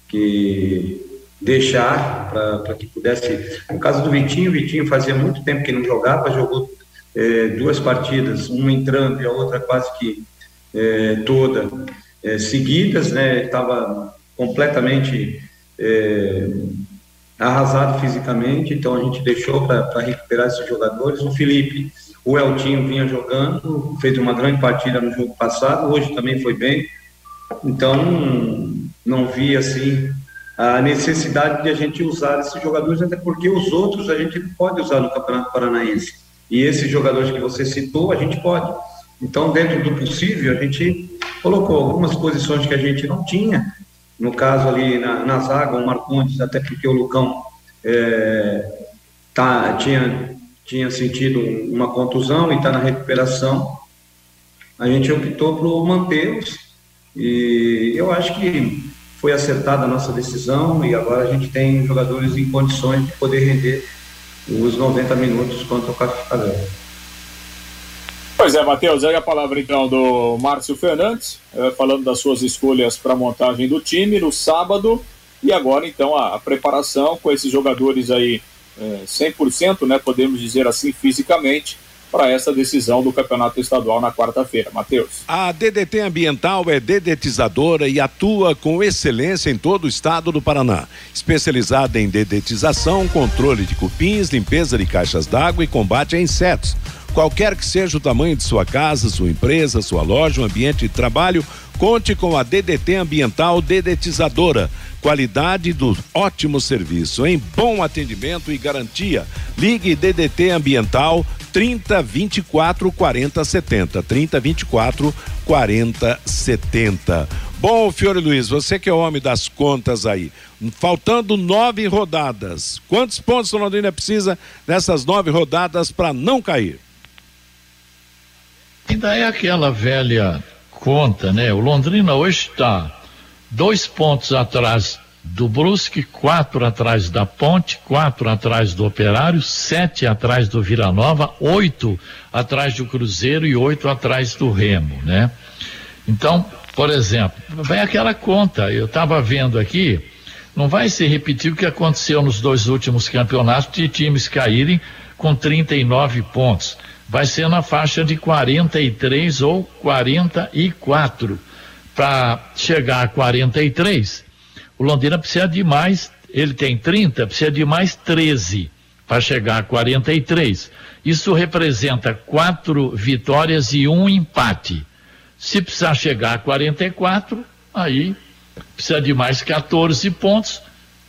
que deixar para que pudesse. No caso do Vitinho, o Vitinho fazia muito tempo que não jogava, jogou é, duas partidas, uma entrando e a outra quase que é, toda é, seguidas, né? Estava completamente é, arrasado fisicamente, então a gente deixou para recuperar esses jogadores. O Felipe, o Eltinho vinha jogando, fez uma grande partida no jogo passado, hoje também foi bem, então não vi assim a necessidade de a gente usar esses jogadores, até porque os outros a gente pode usar no Campeonato Paranaense. E esses jogadores que você citou, a gente pode. Então, dentro do possível, a gente colocou algumas posições que a gente não tinha, no caso ali na, na zaga, o Marcondes, até porque o Lucão é, tá, tinha, tinha sentido uma contusão e está na recuperação, a gente optou por mantê-los e eu acho que foi acertada a nossa decisão e agora a gente tem jogadores em condições de poder render os 90 minutos contra o Cascavel. Pois é, Matheus, aí a palavra então do Márcio Fernandes, eh, falando das suas escolhas para a montagem do time no sábado e agora então a, a preparação com esses jogadores aí eh, 100%, né, podemos dizer assim, fisicamente, para essa decisão do Campeonato Estadual na quarta-feira. Matheus. A DDT Ambiental é dedetizadora e atua com excelência em todo o estado do Paraná. Especializada em dedetização, controle de cupins, limpeza de caixas d'água e combate a insetos Qualquer que seja o tamanho de sua casa, sua empresa, sua loja, um ambiente de trabalho, conte com a DDT Ambiental Dedetizadora. Qualidade do ótimo serviço, em bom atendimento e garantia. Ligue DDT Ambiental 30 24 40 70. 30 24 40 70. Bom, Fiore Luiz, você que é o homem das contas aí, faltando nove rodadas, quantos pontos o Londrina precisa nessas nove rodadas para não cair? Ainda é aquela velha conta, né? O Londrina hoje está dois pontos atrás do Brusque, quatro atrás da Ponte, quatro atrás do Operário, sete atrás do Vila Nova, oito atrás do Cruzeiro e oito atrás do Remo, né? Então, por exemplo, vai aquela conta, eu estava vendo aqui, não vai se repetir o que aconteceu nos dois últimos campeonatos de times caírem com 39 pontos. Vai ser na faixa de 43 ou 44. Para chegar a 43, o Londrina precisa de mais, ele tem 30, precisa de mais 13 para chegar a 43. Isso representa quatro vitórias e um empate. Se precisar chegar a 44, aí precisa de mais 14 pontos,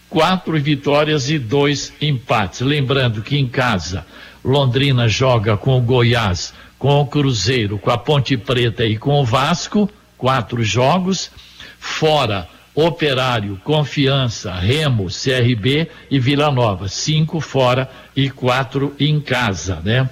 quatro vitórias e dois empates. Lembrando que em casa, Londrina joga com o Goiás, com o Cruzeiro, com a Ponte Preta e com o Vasco, quatro jogos. Fora, Operário, Confiança, Remo, CRB e Vila Nova, cinco fora e quatro em casa, né?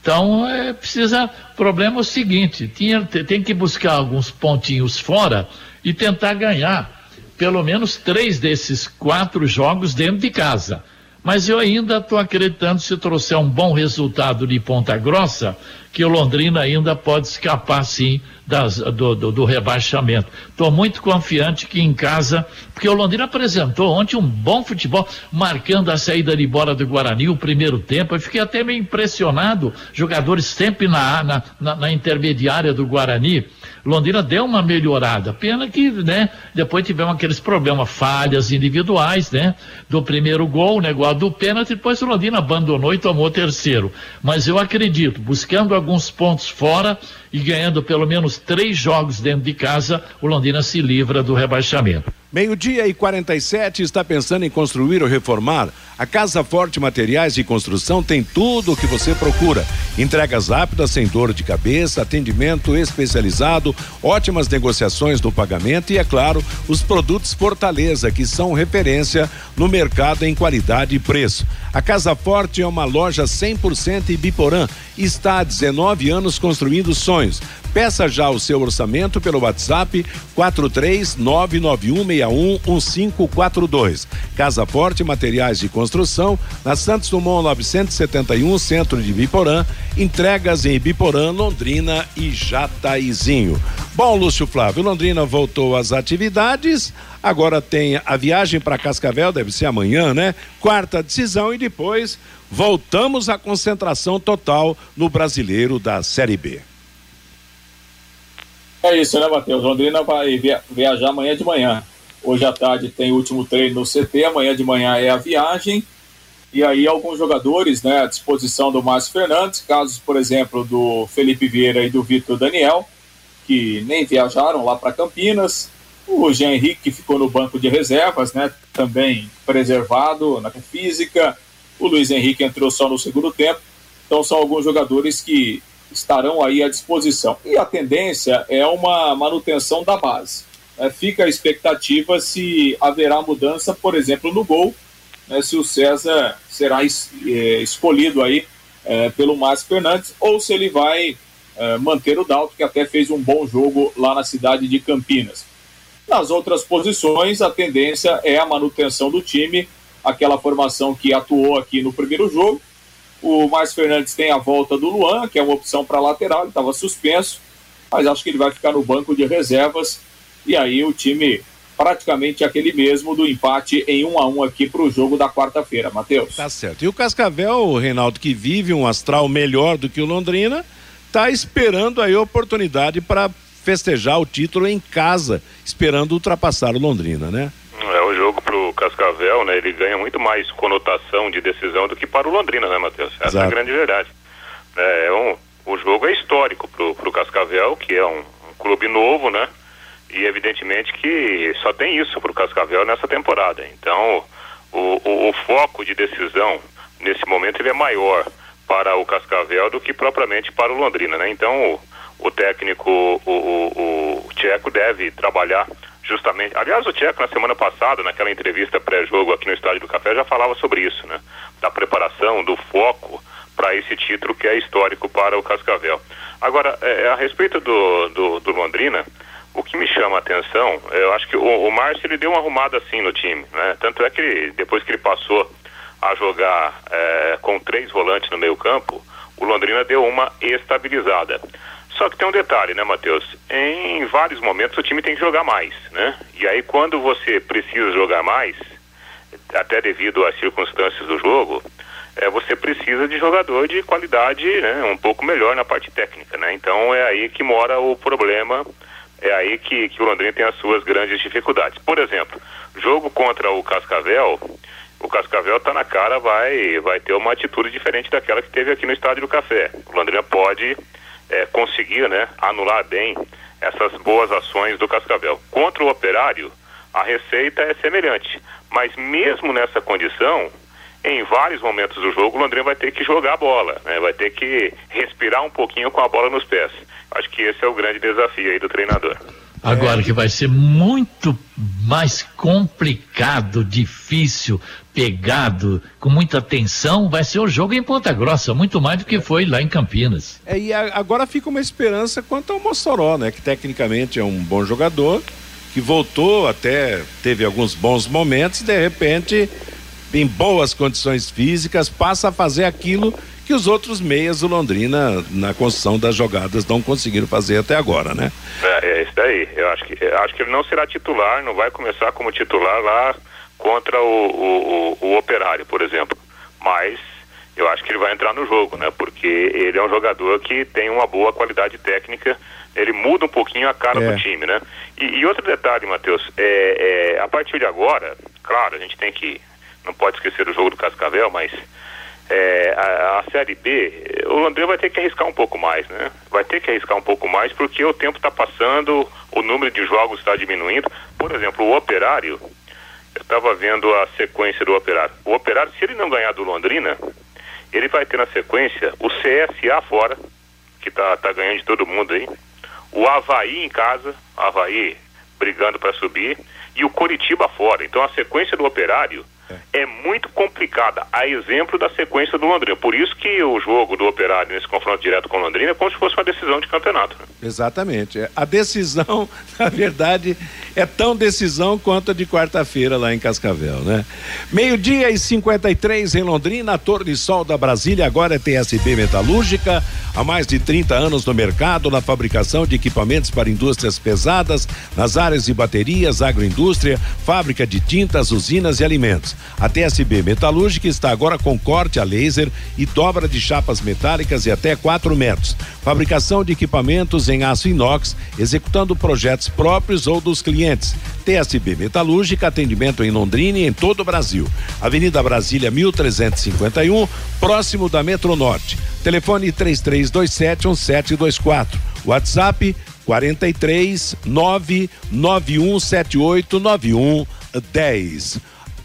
Então, é, precisa. Problema é o seguinte: tinha, tem que buscar alguns pontinhos fora e tentar ganhar pelo menos três desses quatro jogos dentro de casa. Mas eu ainda estou acreditando, se trouxer um bom resultado de Ponta Grossa, que o Londrina ainda pode escapar sim das, do, do, do, rebaixamento. Estou muito confiante que em casa, porque o Londrina apresentou ontem um bom futebol, marcando a saída de bola do Guarani, o primeiro tempo. Eu fiquei até meio impressionado, jogadores sempre na, na, na, na intermediária do Guarani. Londrina deu uma melhorada. Pena que, né, depois tivemos aqueles problemas, falhas individuais, né, do primeiro gol, negócio do pênalti, depois o Londrina abandonou e tomou o terceiro. Mas eu acredito, buscando alguns pontos fora, e ganhando pelo menos três jogos dentro de casa, o Londrina se livra do rebaixamento. Meio-dia e 47 está pensando em construir ou reformar? A Casa Forte Materiais de Construção tem tudo o que você procura. Entregas rápidas, sem dor de cabeça, atendimento especializado, ótimas negociações do pagamento e, é claro, os produtos Fortaleza, que são referência no mercado em qualidade e preço. A Casa Forte é uma loja 100% Ibiporã está há 19 anos construindo sonhos. Peça já o seu orçamento pelo WhatsApp 43991611542. Casa Forte Materiais de Construção, na Santos Dumont 971, Centro de Biporã. Entregas em Biporã, Londrina e Jataizinho. Bom, Lúcio Flávio, Londrina voltou às atividades. Agora tem a viagem para Cascavel, deve ser amanhã, né? Quarta decisão e depois voltamos à concentração total no brasileiro da Série B. É isso, né, Matheus? Londrina vai via viajar amanhã de manhã. Hoje à tarde tem o último treino no CT, amanhã de manhã é a viagem. E aí alguns jogadores, né, à disposição do Márcio Fernandes, casos, por exemplo, do Felipe Vieira e do Vitor Daniel, que nem viajaram lá para Campinas. O Jean Henrique ficou no banco de reservas, né, também preservado na física. O Luiz Henrique entrou só no segundo tempo. Então são alguns jogadores que estarão aí à disposição. E a tendência é uma manutenção da base. É, fica a expectativa se haverá mudança, por exemplo, no gol, né, se o César será es, é, escolhido aí é, pelo Márcio Fernandes ou se ele vai é, manter o Dalto, que até fez um bom jogo lá na cidade de Campinas. Nas outras posições, a tendência é a manutenção do time, aquela formação que atuou aqui no primeiro jogo, o Márcio Fernandes tem a volta do Luan, que é uma opção para lateral, ele estava suspenso, mas acho que ele vai ficar no banco de reservas. E aí o time praticamente aquele mesmo do empate em um a um aqui para o jogo da quarta-feira, Matheus. Tá certo. E o Cascavel, o Reinaldo, que vive um astral melhor do que o Londrina, tá esperando aí a oportunidade para festejar o título em casa, esperando ultrapassar o Londrina, né? É o jogo pro Cascavel, né? Ele ganha muito mais conotação de decisão do que para o Londrina, né, Matheus? Essa Exato. é a grande verdade. É, um, o jogo é histórico pro, pro Cascavel, que é um, um clube novo, né? E evidentemente que só tem isso pro Cascavel nessa temporada. Então, o, o, o foco de decisão nesse momento ele é maior para o Cascavel do que propriamente para o Londrina, né? Então, o, o técnico, o, o, o Tcheco deve trabalhar justamente. Aliás, o Tcheco, na semana passada, naquela entrevista pré-jogo aqui no Estádio do Café, já falava sobre isso, né? Da preparação, do foco para esse título que é histórico para o Cascavel. Agora, é, a respeito do, do, do, Londrina, o que me chama a atenção, eu acho que o, o Márcio ele deu uma arrumada assim no time, né? Tanto é que ele, depois que ele passou a jogar é, com três volantes no meio campo, o Londrina deu uma estabilizada. Só que tem um detalhe, né, Matheus? Em vários momentos o time tem que jogar mais, né? E aí quando você precisa jogar mais, até devido às circunstâncias do jogo, é, você precisa de jogador de qualidade né, um pouco melhor na parte técnica, né? Então é aí que mora o problema, é aí que, que o Londrina tem as suas grandes dificuldades. Por exemplo, jogo contra o Cascavel, o Cascavel está na cara, vai, vai ter uma atitude diferente daquela que teve aqui no Estádio do Café. O Londrina pode é, conseguir né, anular bem essas boas ações do Cascavel. Contra o operário, a receita é semelhante. Mas mesmo nessa condição, em vários momentos do jogo, o Londrina vai ter que jogar a bola, né? vai ter que respirar um pouquinho com a bola nos pés. Acho que esse é o grande desafio aí do treinador. Agora que vai ser muito mais complicado, difícil, pegado, com muita tensão, vai ser o jogo em Ponta Grossa, muito mais do que foi lá em Campinas. É, e a, agora fica uma esperança quanto ao Mossoró, né? Que tecnicamente é um bom jogador, que voltou até, teve alguns bons momentos, de repente, em boas condições físicas, passa a fazer aquilo que os outros meias do Londrina, na construção das jogadas, não conseguiram fazer até agora, né? É, é isso daí. Eu acho que, eu acho que ele não será titular, não vai começar como titular lá contra o, o, o, o Operário, por exemplo. Mas eu acho que ele vai entrar no jogo, né? Porque ele é um jogador que tem uma boa qualidade técnica, ele muda um pouquinho a cara é. do time, né? E, e outro detalhe, Matheus, é, é, a partir de agora, claro, a gente tem que, não pode esquecer do jogo do Cascavel, mas é, a, a, Série B, o Londrina vai ter que arriscar um pouco mais, né? Vai ter que arriscar um pouco mais porque o tempo está passando, o número de jogos está diminuindo. Por exemplo, o Operário, eu estava vendo a sequência do Operário. O Operário, se ele não ganhar do Londrina, ele vai ter na sequência o CSA fora, que tá, tá ganhando de todo mundo aí, o Havaí em casa, Havaí brigando para subir, e o Coritiba fora. Então a sequência do Operário é muito complicada, a exemplo da sequência do Londrina. Por isso que o jogo do Operário nesse confronto direto com o Londrina é como se fosse uma decisão de campeonato. Né? Exatamente. A decisão, *laughs* na verdade, é tão decisão quanto a de quarta-feira lá em Cascavel, né? Meio-dia e 53 em Londrina, a Torre Sol da Brasília agora é TSB Metalúrgica, há mais de 30 anos no mercado, na fabricação de equipamentos para indústrias pesadas, nas áreas de baterias, agroindústria, fábrica de tintas, usinas e alimentos. A TSB Metalúrgica está agora com corte a laser e dobra de chapas metálicas e até 4 metros. Fabricação de equipamentos em aço inox, executando projetos próprios ou dos clientes. TSB Metalúrgica, atendimento em Londrina e em todo o Brasil. Avenida Brasília 1351, próximo da Metro Norte. Telefone 3327 1724. WhatsApp 43 99178 9110.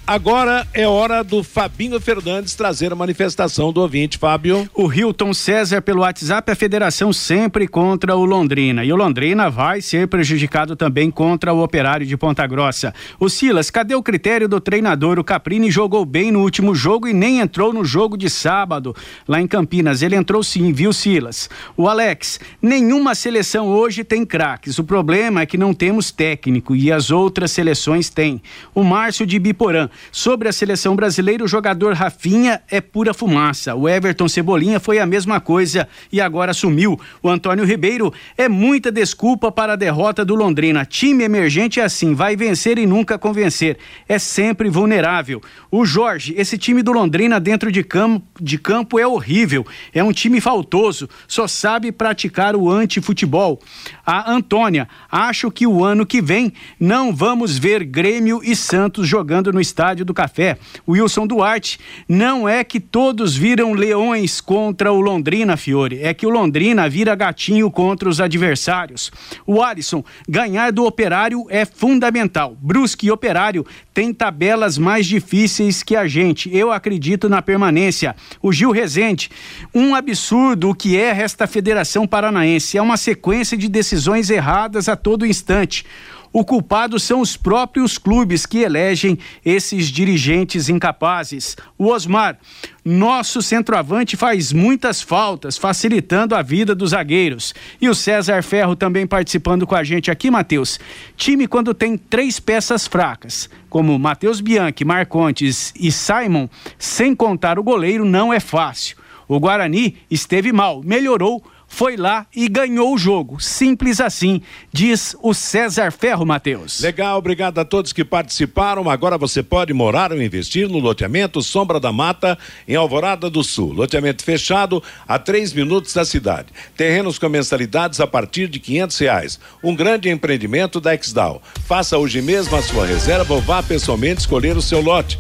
Agora é hora do Fabinho Fernandes trazer a manifestação do ouvinte, Fábio. O Hilton César pelo WhatsApp, a federação sempre contra o Londrina. E o Londrina vai ser prejudicado também contra o operário de Ponta Grossa. O Silas, cadê o critério do treinador? O Caprini jogou bem no último jogo e nem entrou no jogo de sábado lá em Campinas. Ele entrou sim, viu, Silas? O Alex, nenhuma seleção hoje tem craques. O problema é que não temos técnico e as outras seleções têm. O Márcio de Biporã. Sobre a seleção brasileira, o jogador Rafinha é pura fumaça. O Everton Cebolinha foi a mesma coisa e agora sumiu. O Antônio Ribeiro é muita desculpa para a derrota do Londrina. Time emergente é assim, vai vencer e nunca convencer. É sempre vulnerável. O Jorge, esse time do Londrina dentro de campo, de campo é horrível. É um time faltoso, só sabe praticar o antifutebol. A Antônia, acho que o ano que vem não vamos ver Grêmio e Santos jogando no estádio Estádio do Café. Wilson Duarte, não é que todos viram leões contra o Londrina, Fiore, é que o Londrina vira gatinho contra os adversários. O Alisson, ganhar do Operário é fundamental. Brusque e Operário têm tabelas mais difíceis que a gente. Eu acredito na permanência. O Gil Rezende, um absurdo o que é esta Federação Paranaense. É uma sequência de decisões erradas a todo instante. O culpado são os próprios clubes que elegem esses dirigentes incapazes. O Osmar, nosso centroavante faz muitas faltas, facilitando a vida dos zagueiros. E o César Ferro também participando com a gente aqui, Matheus. Time quando tem três peças fracas, como Matheus Bianchi, Marcontes e Simon, sem contar o goleiro, não é fácil. O Guarani esteve mal, melhorou, foi lá e ganhou o jogo. Simples assim, diz o César Ferro Matheus. Legal, obrigado a todos que participaram. Agora você pode morar ou investir no loteamento Sombra da Mata, em Alvorada do Sul. Loteamento fechado a três minutos da cidade. Terrenos com mensalidades a partir de quinhentos reais. Um grande empreendimento da Exdal. Faça hoje mesmo a sua reserva ou vá pessoalmente escolher o seu lote.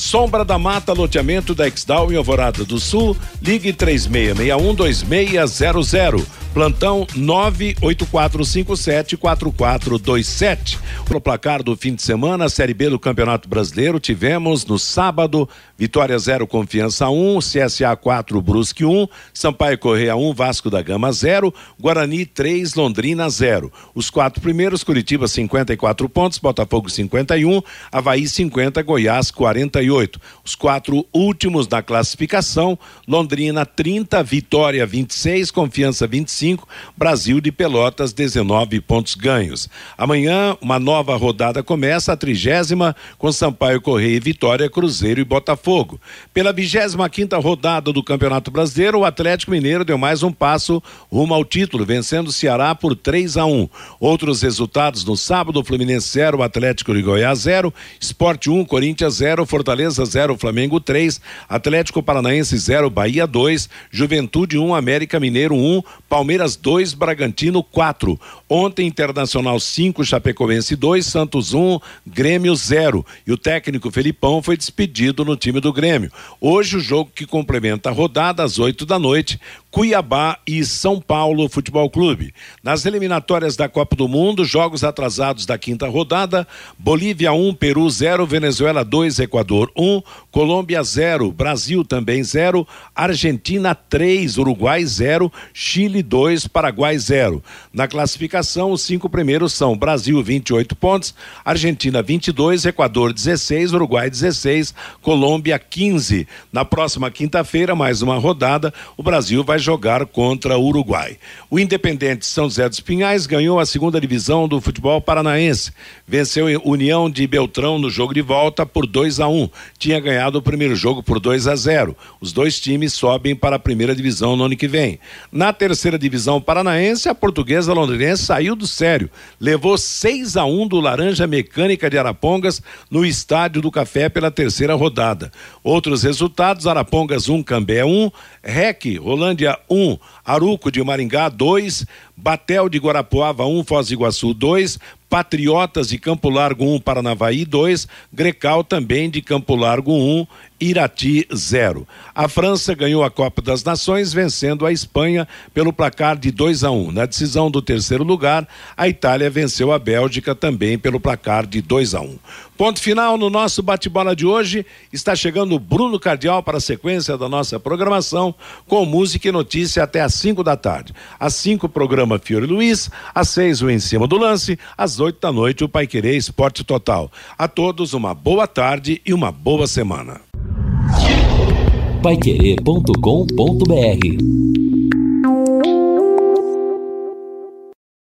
Sombra da Mata, loteamento da Exdal em Alvorada do Sul. Ligue 3661 2600. Plantão 984574427. Pro placar do fim de semana, Série B do Campeonato Brasileiro, tivemos no sábado, Vitória 0, Confiança 1, CSA 4, Brusque 1, Sampaio Correia 1, Vasco da Gama 0, Guarani 3, Londrina 0. Os quatro primeiros, Curitiba 54 pontos, Botafogo 51, Havaí 50, Goiás 48. Os quatro últimos da classificação, Londrina 30, Vitória 26, Confiança 25, Brasil de Pelotas 19 pontos ganhos. Amanhã uma nova rodada começa, a trigésima, com Sampaio Correia e Vitória, Cruzeiro e Botafogo. Pela vigésima quinta rodada do Campeonato Brasileiro, o Atlético Mineiro deu mais um passo rumo ao título, vencendo o Ceará por 3 a 1. Outros resultados no sábado, Fluminense 0, Atlético de Goiás 0, Esporte 1, Corinthians 0, Fortaleza 0, Flamengo 3, Atlético Paranaense 0, Bahia 2, Juventude 1, América Mineiro 1, Palmeiras 2, Bragantino 4. Ontem, Internacional 5, Chapecoense 2, Santos 1, Grêmio 0. E o técnico Felipão foi despedido no time do Grêmio. Hoje, o jogo que complementa a rodada às 8 da noite, Cuiabá e São Paulo Futebol Clube. Nas eliminatórias da Copa do Mundo, jogos atrasados da quinta rodada: Bolívia 1, Peru 0, Venezuela 2, Equador 1, Colômbia 0, Brasil também 0, Argentina 3, Uruguai 0, Chile 2, Paraguai 0. Na classificação, os cinco primeiros são Brasil 28 pontos, Argentina 22, Equador 16, Uruguai 16, Colômbia 15. Na próxima quinta-feira, mais uma rodada, o Brasil vai jogar contra o Uruguai. O Independente São José dos Pinhais ganhou a segunda divisão do futebol paranaense. Venceu União de Beltrão no jogo de volta por 2 a 1. Um. Tinha ganhado o primeiro jogo por 2 a 0. Os dois times sobem para a primeira divisão no ano que vem. Na terceira divisão paranaense, a portuguesa londrinense saiu do sério. Levou 6 a 1 do Laranja Mecânica de Arapongas no Estádio do Café pela terceira rodada. Outros resultados: Arapongas 1, Cambé 1, REC, Rolândia 1, Aruco de Maringá 2, Batel de Guarapuava 1, Foz do Iguaçu 2, Patriotas de Campo Largo 1, Paranavaí 2, Grecal também de Campo Largo 1, Irati 0. A França ganhou a Copa das Nações vencendo a Espanha pelo placar de 2 a 1. Na decisão do terceiro lugar, a Itália venceu a Bélgica também pelo placar de 2 a 1. Ponto final no nosso bate-bola de hoje. Está chegando o Bruno Cardial para a sequência da nossa programação com música e notícia até às 5 da tarde. Às 5 programa Fiore Luiz, às 6 o Em Cima do Lance, às 8 da noite o Pai Querer Esporte Total. A todos uma boa tarde e uma boa semana. Paiquerê.com.br